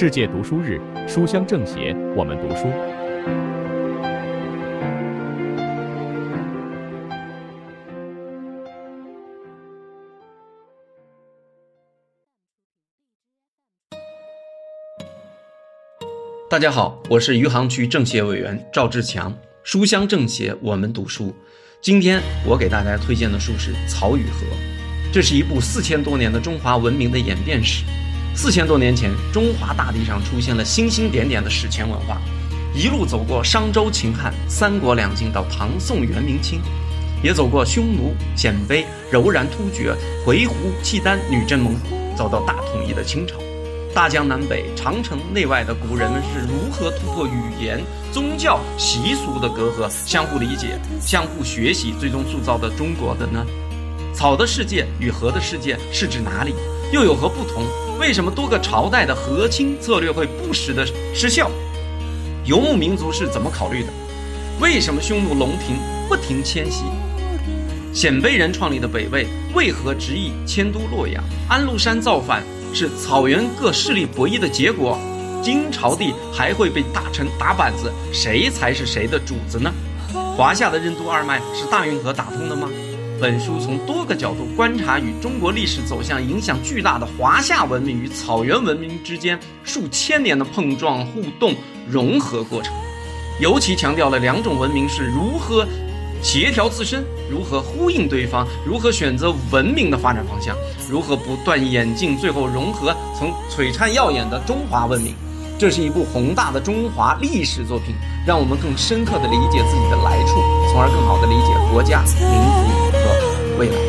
世界读书日，书香政协，我们读书。大家好，我是余杭区政协委员赵志强。书香政协，我们读书。今天我给大家推荐的书是《曹与和》，这是一部四千多年的中华文明的演变史。四千多年前，中华大地上出现了星星点点的史前文化，一路走过商周秦汉、三国两晋到唐宋元明清，也走过匈奴、鲜卑、柔然突厥、回鹘、契丹、女真、蒙古，走到大统一的清朝。大江南北、长城内外的古人们是如何突破语言、宗教、习俗的隔阂，相互理解、相互学习，最终塑造的中国的呢？草的世界与和的世界是指哪里？又有何不同？为什么多个朝代的和亲策略会不时的失效？游牧民族是怎么考虑的？为什么匈奴、龙庭不停迁徙？鲜卑人创立的北魏为何执意迁都洛阳？安禄山造反？是草原各势力博弈的结果，金朝帝还会被大臣打板子，谁才是谁的主子呢？华夏的任督二脉是大运河打通的吗？本书从多个角度观察与中国历史走向影响巨大的华夏文明与草原文明之间数千年的碰撞、互动、融合过程，尤其强调了两种文明是如何。协调自身，如何呼应对方，如何选择文明的发展方向，如何不断演进，最后融合成璀璨耀眼的中华文明。这是一部宏大的中华历史作品，让我们更深刻地理解自己的来处，从而更好地理解国家、民族未来。